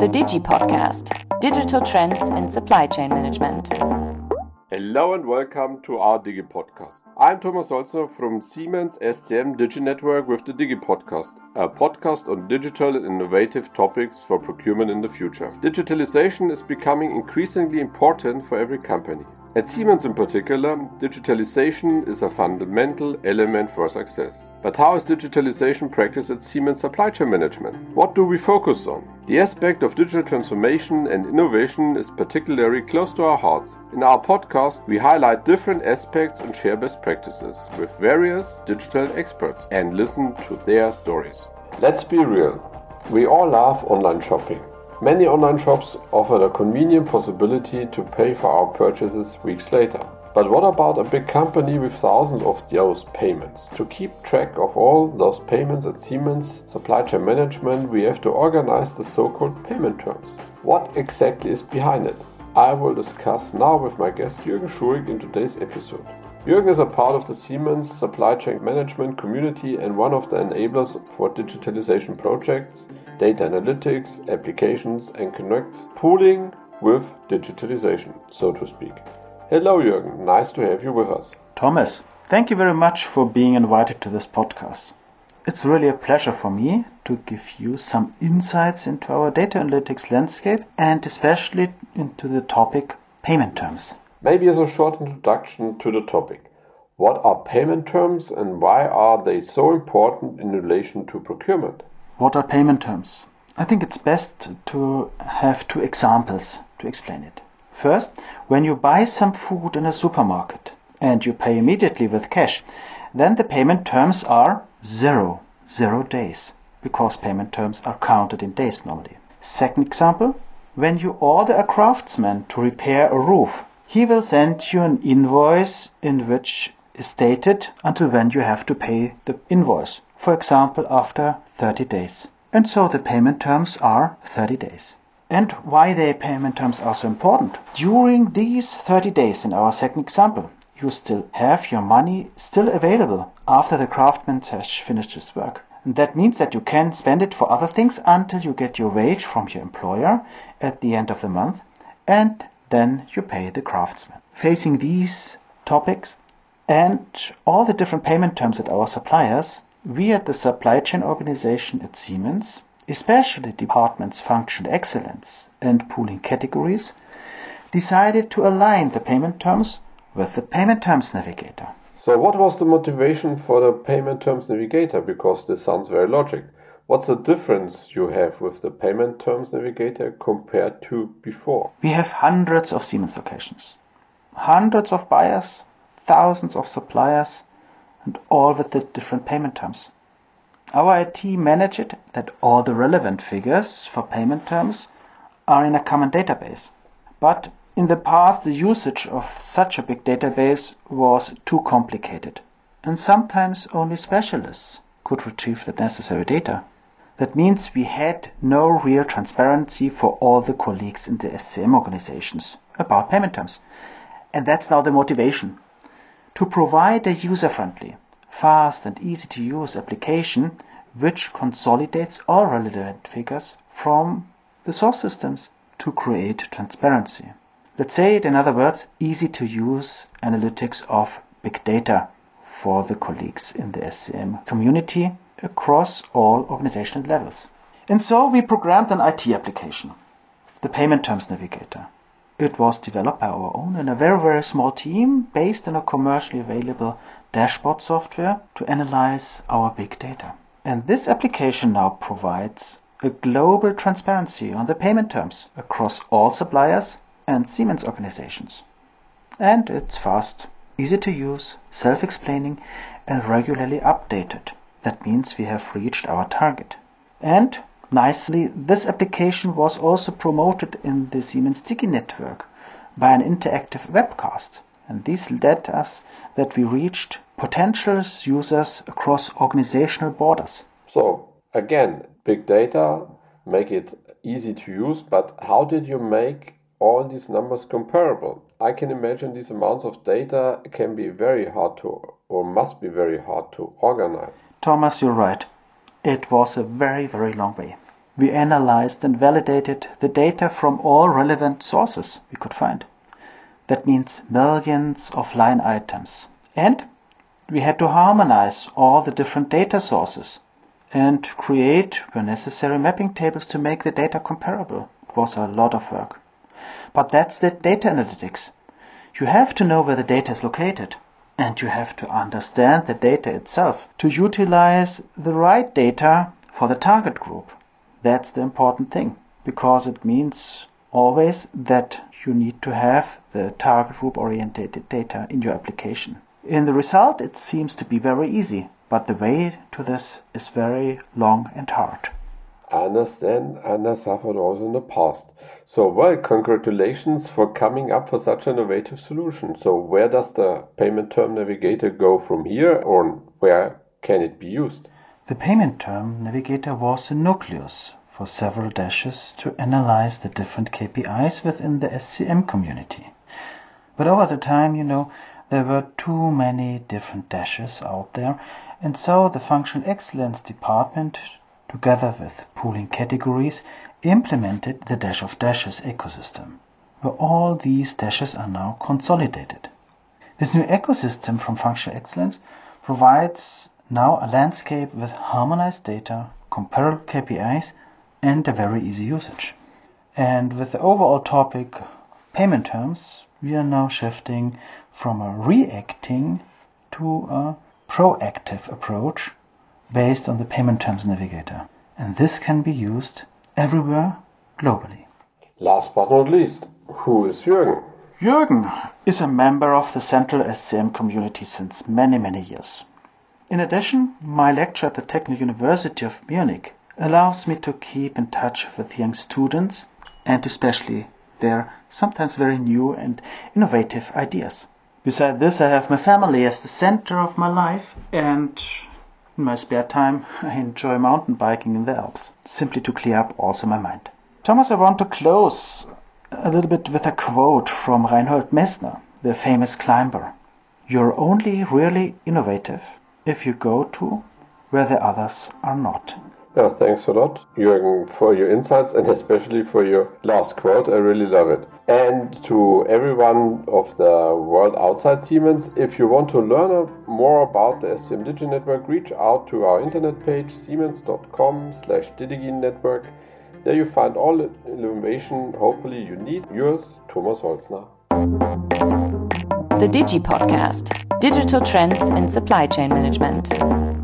The Digi Podcast Digital Trends in Supply Chain Management. Hello and welcome to our Digi Podcast. I'm Thomas Holzer from Siemens SCM Digi Network with the Digi Podcast, a podcast on digital and innovative topics for procurement in the future. Digitalization is becoming increasingly important for every company. At Siemens in particular, digitalization is a fundamental element for success. But how is digitalization practiced at Siemens Supply Chain Management? What do we focus on? The aspect of digital transformation and innovation is particularly close to our hearts. In our podcast, we highlight different aspects and share best practices with various digital experts and listen to their stories. Let's be real. We all love online shopping. Many online shops offer the convenient possibility to pay for our purchases weeks later. But what about a big company with thousands of those payments? To keep track of all those payments at Siemens Supply Chain Management, we have to organize the so called payment terms. What exactly is behind it? I will discuss now with my guest Jürgen Schurig in today's episode. Jürgen is a part of the Siemens supply chain management community and one of the enablers for digitalization projects, data analytics, applications, and connects pooling with digitalization, so to speak. Hello, Jürgen. Nice to have you with us. Thomas, thank you very much for being invited to this podcast. It's really a pleasure for me to give you some insights into our data analytics landscape and especially into the topic payment terms. Maybe as a short introduction to the topic. What are payment terms and why are they so important in relation to procurement? What are payment terms? I think it's best to have two examples to explain it. First, when you buy some food in a supermarket and you pay immediately with cash, then the payment terms are zero, zero days, because payment terms are counted in days normally. Second example, when you order a craftsman to repair a roof, he will send you an invoice in which is stated until when you have to pay the invoice. For example, after 30 days. And so the payment terms are 30 days. And why the payment terms are so important? During these 30 days in our second example, you still have your money still available after the craftsman has finished his work. And that means that you can spend it for other things until you get your wage from your employer at the end of the month. And then you pay the craftsman. Facing these topics and all the different payment terms at our suppliers, we at the supply chain organization at Siemens, especially departments function excellence and pooling categories, decided to align the payment terms with the payment terms navigator. So, what was the motivation for the payment terms navigator? Because this sounds very logic. What's the difference you have with the payment terms navigator compared to before? We have hundreds of Siemens locations, hundreds of buyers, thousands of suppliers, and all with the different payment terms. Our IT manage it that all the relevant figures for payment terms are in a common database. But in the past, the usage of such a big database was too complicated, and sometimes only specialists could retrieve the necessary data. That means we had no real transparency for all the colleagues in the SCM organizations about payment terms. And that's now the motivation. To provide a user-friendly, fast and easy to use application which consolidates all relevant figures from the source systems to create transparency. Let's say it in other words, easy to use analytics of big data for the colleagues in the SCM community across all organizational levels. And so we programmed an IT application, the Payment Terms Navigator. It was developed by our own in a very, very small team based on a commercially available dashboard software to analyze our big data. And this application now provides a global transparency on the payment terms across all suppliers and Siemens organizations. And it's fast, easy to use, self-explaining and regularly updated. That means we have reached our target. And nicely, this application was also promoted in the Siemens Digi network by an interactive webcast. And this led us that we reached potential users across organizational borders. So, again, big data make it easy to use, but how did you make all these numbers comparable? I can imagine these amounts of data can be very hard to or must be very hard to organize. Thomas, you're right. It was a very, very long way. We analyzed and validated the data from all relevant sources we could find. That means millions of line items. And we had to harmonize all the different data sources and create, where necessary, mapping tables to make the data comparable. It was a lot of work. But that's the data analytics. You have to know where the data is located and you have to understand the data itself to utilize the right data for the target group. That's the important thing because it means always that you need to have the target group oriented data in your application. In the result, it seems to be very easy, but the way to this is very long and hard. I understand and I suffered also in the past. So, well, congratulations for coming up for such an innovative solution. So, where does the payment term navigator go from here, or where can it be used? The payment term navigator was the nucleus for several dashes to analyze the different KPIs within the SCM community. But over the time, you know, there were too many different dashes out there, and so the Functional Excellence department together with pooling categories, implemented the Dash of Dashes ecosystem, where all these dashes are now consolidated. This new ecosystem from Functional Excellence provides now a landscape with harmonized data, comparable KPIs, and a very easy usage. And with the overall topic payment terms, we are now shifting from a reacting to a proactive approach based on the Payment Terms Navigator. And this can be used everywhere globally. Last but not least, who is Jürgen? Jürgen is a member of the Central SCM community since many, many years. In addition, my lecture at the Technical University of Munich allows me to keep in touch with young students and especially their sometimes very new and innovative ideas. Besides this, I have my family as the center of my life and in my spare time, I enjoy mountain biking in the Alps, simply to clear up also my mind. Thomas, I want to close a little bit with a quote from Reinhold Messner, the famous climber. You're only really innovative if you go to where the others are not. Yeah, thanks a lot, Jürgen, for your insights and especially for your last quote. I really love it. And to everyone of the world outside Siemens, if you want to learn more about the SCM Digi Network, reach out to our internet page siemens.com slash network. There you find all the information hopefully you need. Yours, Thomas Holzner. The Digi Podcast Digital Trends in Supply Chain Management.